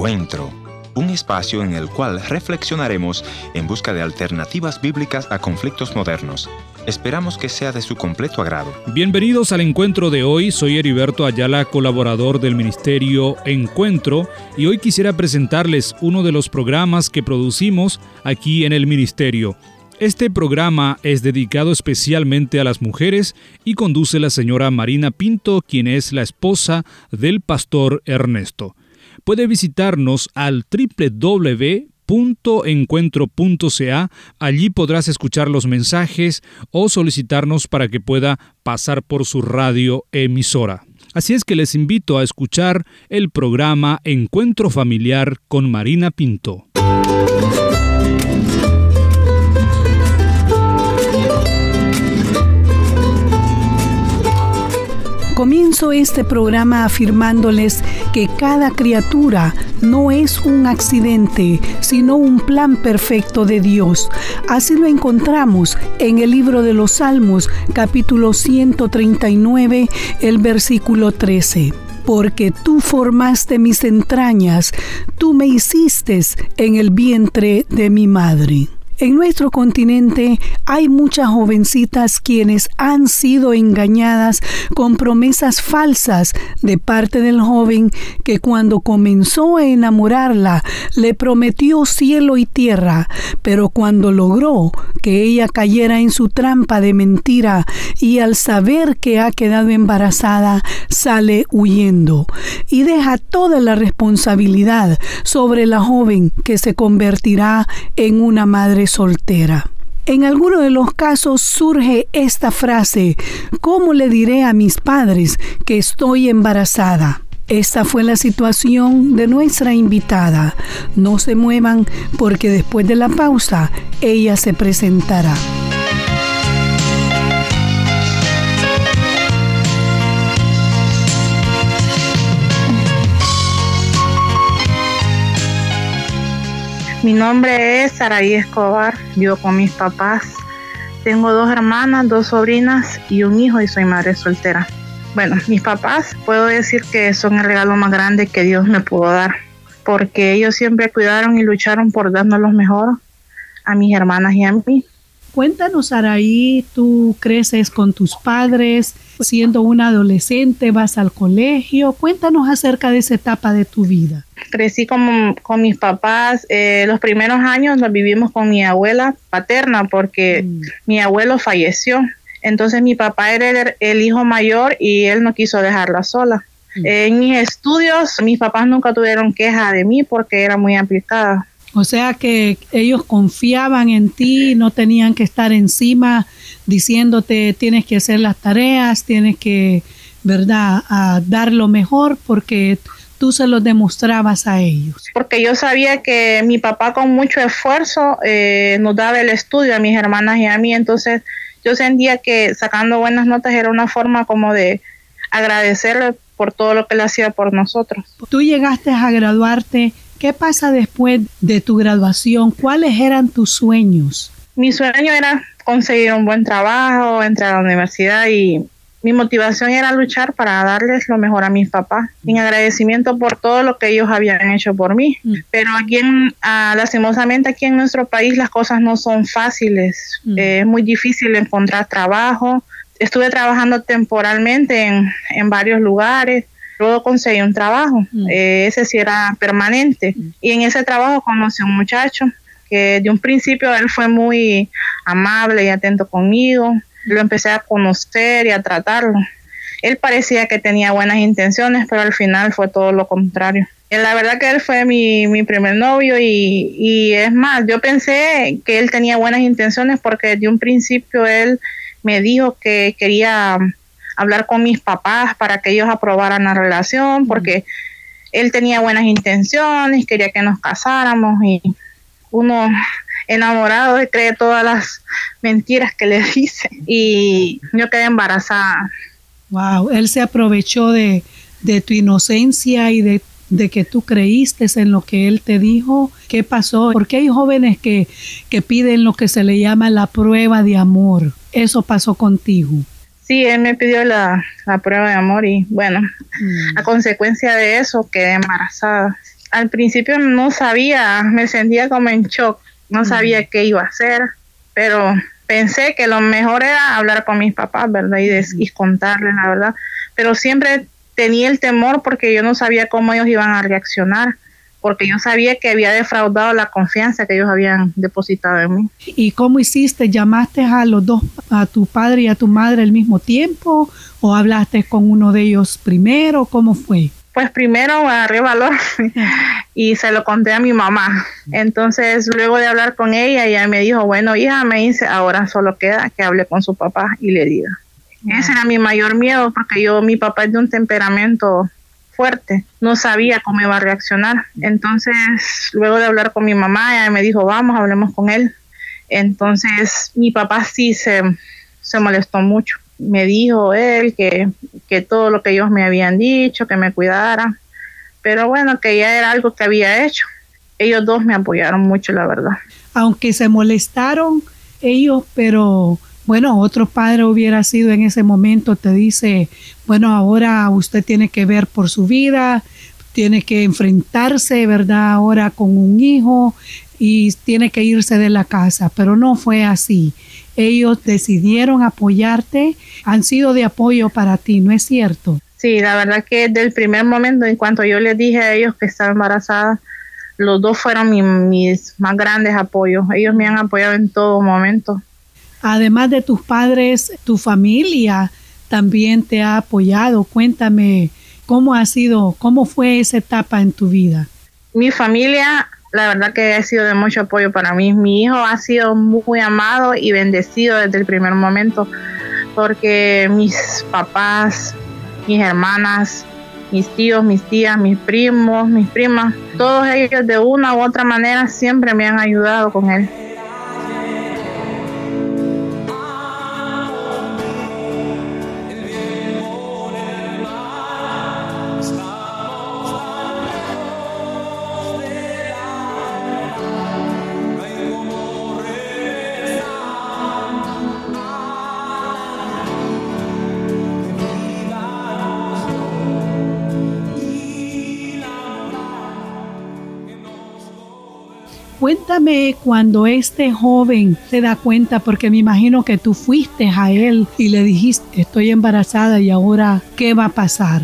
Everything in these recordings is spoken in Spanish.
Encuentro, un espacio en el cual reflexionaremos en busca de alternativas bíblicas a conflictos modernos. Esperamos que sea de su completo agrado. Bienvenidos al encuentro de hoy. Soy Heriberto Ayala, colaborador del Ministerio Encuentro, y hoy quisiera presentarles uno de los programas que producimos aquí en el Ministerio. Este programa es dedicado especialmente a las mujeres y conduce la señora Marina Pinto, quien es la esposa del pastor Ernesto. Puede visitarnos al www.encuentro.ca. Allí podrás escuchar los mensajes o solicitarnos para que pueda pasar por su radio emisora. Así es que les invito a escuchar el programa Encuentro Familiar con Marina Pinto. Este programa afirmándoles que cada criatura no es un accidente, sino un plan perfecto de Dios. Así lo encontramos en el libro de los Salmos, capítulo 139, el versículo 13 porque tú formaste mis entrañas, tú me hiciste en el vientre de mi madre. En nuestro continente hay muchas jovencitas quienes han sido engañadas con promesas falsas de parte del joven que cuando comenzó a enamorarla le prometió cielo y tierra, pero cuando logró que ella cayera en su trampa de mentira y al saber que ha quedado embarazada sale huyendo y deja toda la responsabilidad sobre la joven que se convertirá en una madre soltera. En alguno de los casos surge esta frase, ¿cómo le diré a mis padres que estoy embarazada? Esta fue la situación de nuestra invitada. No se muevan porque después de la pausa ella se presentará. Mi nombre es Saraí Escobar, vivo con mis papás. Tengo dos hermanas, dos sobrinas y un hijo y soy madre soltera. Bueno, mis papás puedo decir que son el regalo más grande que Dios me pudo dar, porque ellos siempre cuidaron y lucharon por darnos lo mejor a mis hermanas y a mí. Cuéntanos, Araí, tú creces con tus padres, siendo una adolescente, vas al colegio. Cuéntanos acerca de esa etapa de tu vida. Crecí con, con mis papás. Eh, los primeros años los vivimos con mi abuela paterna porque mm. mi abuelo falleció. Entonces mi papá era el, hijo mayor y él no quiso dejarla sola. Mm. En mis estudios, mis papás nunca tuvieron queja de mí porque era muy aplicada. O sea que ellos confiaban en ti, no tenían que estar encima diciéndote tienes que hacer las tareas, tienes que, ¿verdad?, a dar lo mejor porque tú se lo demostrabas a ellos. Porque yo sabía que mi papá con mucho esfuerzo eh, nos daba el estudio a mis hermanas y a mí, entonces yo sentía que sacando buenas notas era una forma como de agradecerle por todo lo que le hacía por nosotros. Tú llegaste a graduarte ¿Qué pasa después de tu graduación? ¿Cuáles eran tus sueños? Mi sueño era conseguir un buen trabajo, entrar a la universidad y mi motivación era luchar para darles lo mejor a mis papás, en agradecimiento por todo lo que ellos habían hecho por mí. Mm. Pero aquí, en, ah, lastimosamente, aquí en nuestro país las cosas no son fáciles. Mm. es muy difícil encontrar trabajo. Estuve trabajando temporalmente en, en varios lugares luego conseguí un trabajo, mm. eh, ese sí era permanente. Mm. Y en ese trabajo conocí a un muchacho que de un principio él fue muy amable y atento conmigo. Lo empecé a conocer y a tratarlo. Él parecía que tenía buenas intenciones, pero al final fue todo lo contrario. Y la verdad que él fue mi, mi primer novio y, y es más, yo pensé que él tenía buenas intenciones porque de un principio él me dijo que quería hablar con mis papás para que ellos aprobaran la relación, porque él tenía buenas intenciones, quería que nos casáramos y uno enamorado cree todas las mentiras que le dice y yo quedé embarazada. Wow, él se aprovechó de, de tu inocencia y de, de, que tú creíste en lo que él te dijo. ¿Qué pasó? Porque hay jóvenes que, que piden lo que se le llama la prueba de amor. Eso pasó contigo. Sí, él me pidió la, prueba de amor y bueno, mm. a consecuencia de eso quedé embarazada. al principio no sabía, me sentía como en shock, no sabía qué iba a hacer, pero pensé que lo mejor era hablar con mis papás, ¿verdad? Y, y contarles la verdad, pero siempre tenía el temor porque yo no sabía cómo ellos iban a reaccionar porque yo sabía que había defraudado la confianza que ellos habían depositado en mí. ¿Y cómo hiciste? ¿Llamaste a los dos, a tu padre y a tu madre al mismo tiempo? ¿O hablaste con uno de ellos primero? ¿Cómo fue? Pues primero agarré valor y se lo conté a mi mamá. Entonces, luego de hablar con ella, ella me dijo, bueno, hija, me dice, ahora solo queda que hable con su papá y le diga. Ese era mi mayor miedo porque yo, mi papá es de un temperamento fuerte, no sabía cómo iba a reaccionar. Entonces, luego de hablar con mi mamá, me dijo, vamos, hablemos con él. Entonces, mi papá sí se, se molestó mucho. Me dijo él que, que todo lo que ellos me habían dicho, que me cuidara, pero bueno, que ya era algo que había hecho. Ellos dos me apoyaron mucho, la verdad. Aunque se molestaron ellos, pero bueno, otro padre hubiera sido en ese momento, te dice, bueno, ahora usted tiene que ver por su vida, tiene que enfrentarse, ¿verdad? Ahora con un hijo y tiene que irse de la casa, pero no fue así. Ellos decidieron apoyarte, han sido de apoyo para ti, ¿no es cierto? Sí, la verdad que desde el primer momento, en cuanto yo les dije a ellos que estaba embarazada, los dos fueron mis más grandes apoyos. Ellos me han apoyado en todo momento además de tus padres, tu familia también te ha apoyado. Cuéntame cómo ha sido, cómo fue esa etapa en tu vida. Mi familia, la verdad que ha sido de mucho apoyo para mí. Mi hijo ha sido muy amado y bendecido desde el primer momento porque mis papás, mis hermanas, mis tíos, mis tías, mis primos, mis primas, todos ellos de una u otra manera siempre me han ayudado con él. Cuéntame cuando este joven se da cuenta, porque me imagino que tú fuiste a él y le dijiste, estoy embarazada y ahora, ¿qué va a pasar?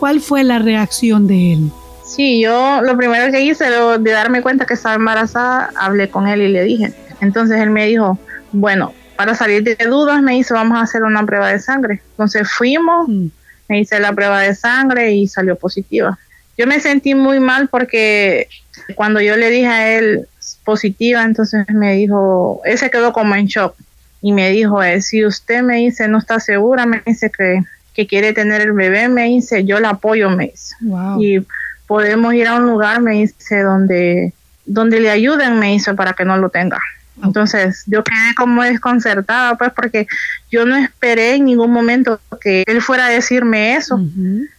¿Cuál fue la reacción de él? Sí, yo lo primero que hice de darme cuenta que estaba embarazada, hablé con él y le dije. Entonces él me dijo, bueno, para salir de dudas me hizo, vamos a hacer una prueba de sangre. Entonces fuimos, mm. me hice la prueba de sangre y salió positiva. Yo me sentí muy mal porque cuando yo le dije a él, positiva, entonces me dijo, él se quedó como en shock y me dijo, eh, si usted me dice no está segura, me dice que, que quiere tener el bebé, me dice, yo la apoyo, me dice. Y podemos ir a un lugar, me dice, donde, donde le ayuden, me dice, para que no lo tenga. Entonces yo quedé como desconcertada, pues porque yo no esperé en ningún momento que él fuera a decirme eso.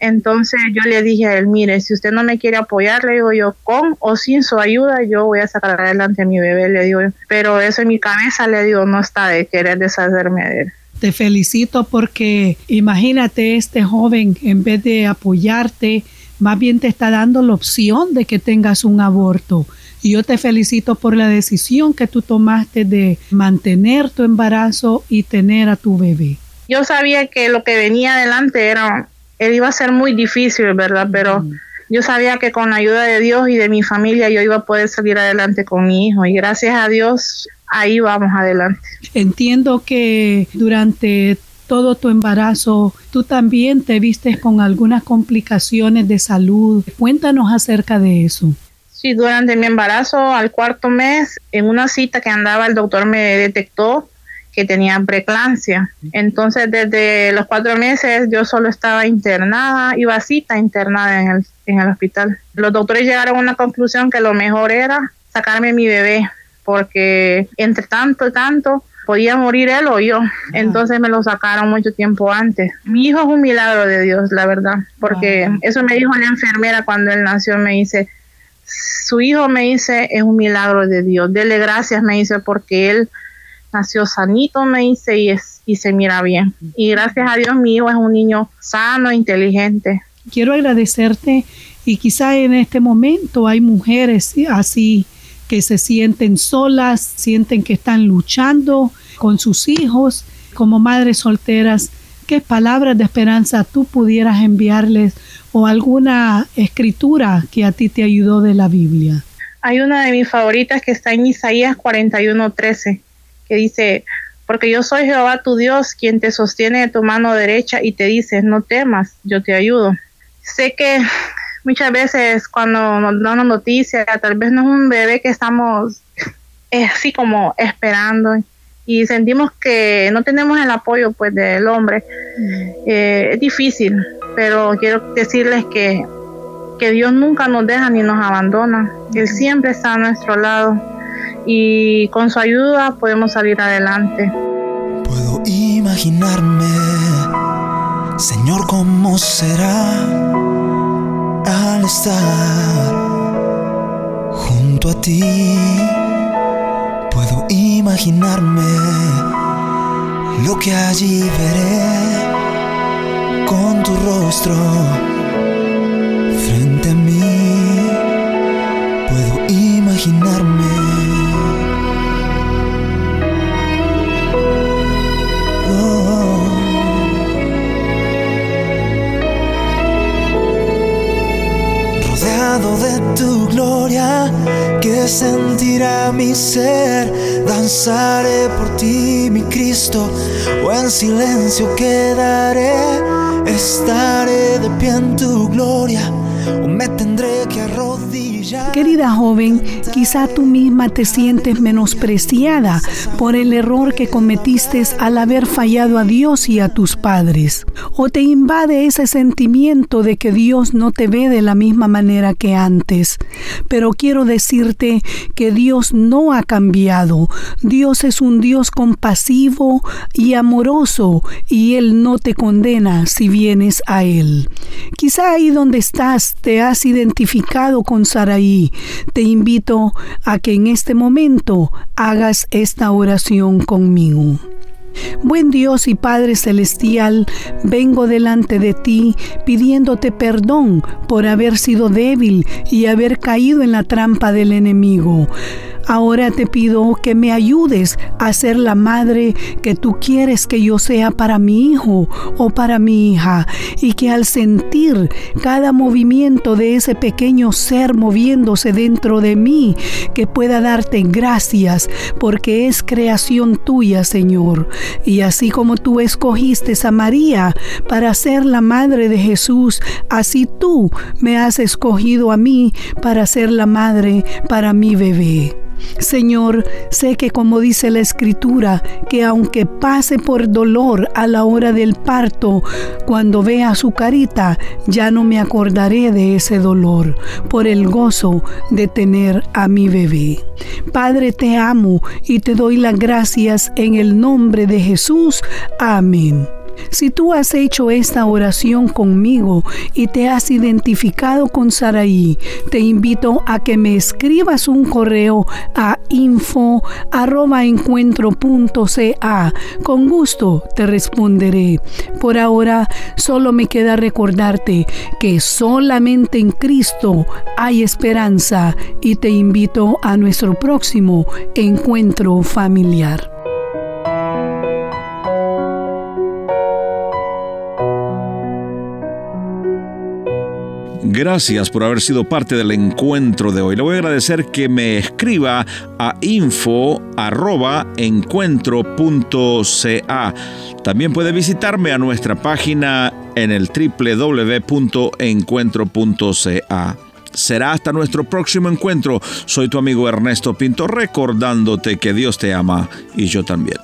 Entonces yo le dije a él, mire, si usted no me quiere apoyar, le digo yo, con o sin su ayuda, yo voy a sacar adelante a mi bebé, le digo Pero eso en mi cabeza, le digo, no está de querer deshacerme de él. Te felicito porque imagínate este joven, en vez de apoyarte, más bien te está dando la opción de que tengas un aborto. Y yo te felicito por la decisión que tú tomaste de mantener tu embarazo y tener a tu bebé. Yo sabía que lo que venía adelante era él iba a ser muy difícil, ¿verdad? Pero yo sabía que con la ayuda de Dios y de mi familia yo iba a poder salir adelante con mi hijo y gracias a Dios ahí vamos adelante. Entiendo que durante todo tu embarazo tú también te viste con algunas complicaciones de salud. Cuéntanos acerca de eso. Sí, durante mi embarazo, al cuarto mes, en una cita que andaba, el doctor me detectó que tenía preeclampsia. Entonces, desde los cuatro meses yo solo estaba internada, iba a cita internada en el, en el hospital. Los doctores llegaron a una conclusión que lo mejor era sacarme mi bebé, porque entre tanto y tanto podía morir él o yo. Entonces me lo sacaron mucho tiempo antes. Mi hijo es un milagro de Dios, la verdad, porque eso me dijo la enfermera cuando él nació, me dice, su hijo me dice, es un milagro de Dios, dele gracias, me dice, porque él nació sanito, me dice, y, es, y se mira bien. Y gracias a Dios mi hijo es un niño sano, inteligente. Quiero agradecerte Y quizá en este momento hay mujeres así que se sienten solas, sienten que están luchando con sus hijos como madres solteras. ¿Qué palabras de esperanza tú pudieras enviarles o alguna escritura que a ti te ayudó de la Biblia? Hay una de mis favoritas que está en Isaías 41:13, que dice, porque yo soy Jehová tu Dios, quien te sostiene de tu mano derecha y te dice, no temas, yo te ayudo. Sé que muchas veces cuando nos dan una noticia, tal vez no es un bebé que estamos así como esperando y sentimos que no tenemos el apoyo pues del hombre. Eh, es difícil, pero quiero decirles que, que Dios nunca nos deja ni nos abandona. Él siempre está a nuestro lado y con su ayuda podemos salir adelante. Puedo imaginarme, Señor, cómo será al estar junto a ti. Puedo imaginarme lo que allí veré con tu rostro frente a mí. Puedo imaginarme. Sentirá mi ser. Danzaré por ti, mi Cristo, o en silencio quedaré estaré de pie en tu gloria Querida joven, quizá tú misma te sientes menospreciada por el error que cometiste al haber fallado a Dios y a tus padres. O te invade ese sentimiento de que Dios no te ve de la misma manera que antes. Pero quiero decirte que Dios no ha cambiado. Dios es un Dios compasivo y amoroso y Él no te condena si vienes a Él. Quizá ahí donde estás te has identificado con Saraí. Te invito a que en este momento hagas esta oración conmigo. Buen Dios y Padre Celestial, vengo delante de ti pidiéndote perdón por haber sido débil y haber caído en la trampa del enemigo. Ahora te pido que me ayudes a ser la madre que tú quieres que yo sea para mi hijo o para mi hija y que al sentir cada movimiento de ese pequeño ser moviéndose dentro de mí, que pueda darte gracias porque es creación tuya, Señor. Y así como tú escogiste a María para ser la madre de Jesús, así tú me has escogido a mí para ser la madre para mi bebé. Señor, sé que como dice la escritura, que aunque pase por dolor a la hora del parto, cuando vea su carita, ya no me acordaré de ese dolor, por el gozo de tener a mi bebé. Padre, te amo y te doy las gracias en el nombre de Jesús. Amén. Si tú has hecho esta oración conmigo y te has identificado con Saraí, te invito a que me escribas un correo a info Con gusto te responderé. Por ahora solo me queda recordarte que solamente en Cristo hay esperanza y te invito a nuestro próximo encuentro familiar. Gracias por haber sido parte del encuentro de hoy. Le voy a agradecer que me escriba a info@encuentro.ca. También puede visitarme a nuestra página en el www.encuentro.ca. Será hasta nuestro próximo encuentro. Soy tu amigo Ernesto Pinto recordándote que Dios te ama y yo también.